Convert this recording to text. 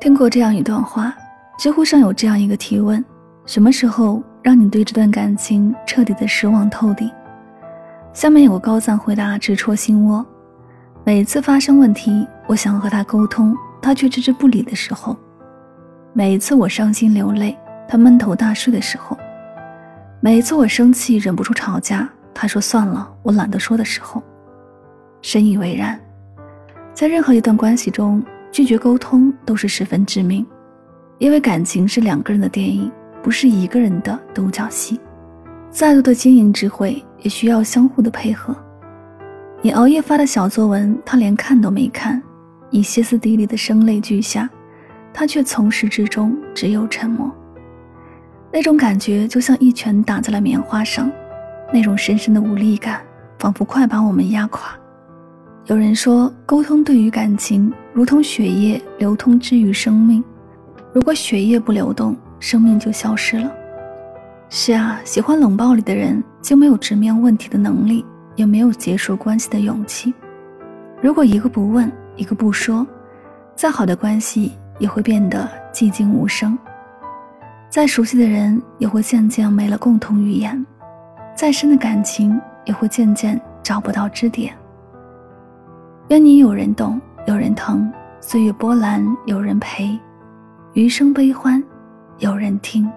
听过这样一段话，知乎上有这样一个提问：什么时候让你对这段感情彻底的失望透顶？下面有个高赞回答直戳心窝：每次发生问题，我想和他沟通，他却置之不理的时候；每一次我伤心流泪，他闷头大睡的时候；每一次我生气忍不住吵架，他说算了，我懒得说的时候。深以为然，在任何一段关系中，拒绝沟通都是十分致命，因为感情是两个人的电影，不是一个人的独角戏。再多的经营智慧，也需要相互的配合。你熬夜发的小作文，他连看都没看；你歇斯底里的声泪俱下，他却从始至终只有沉默。那种感觉就像一拳打在了棉花上，那种深深的无力感，仿佛快把我们压垮。有人说，沟通对于感情如同血液流通之于生命。如果血液不流动，生命就消失了。是啊，喜欢冷暴力的人就没有直面问题的能力，也没有结束关系的勇气。如果一个不问，一个不说，再好的关系也会变得寂静无声。再熟悉的人也会渐渐没了共同语言，再深的感情也会渐渐找不到支点。愿你有人懂，有人疼；岁月波澜有人陪，余生悲欢有人听。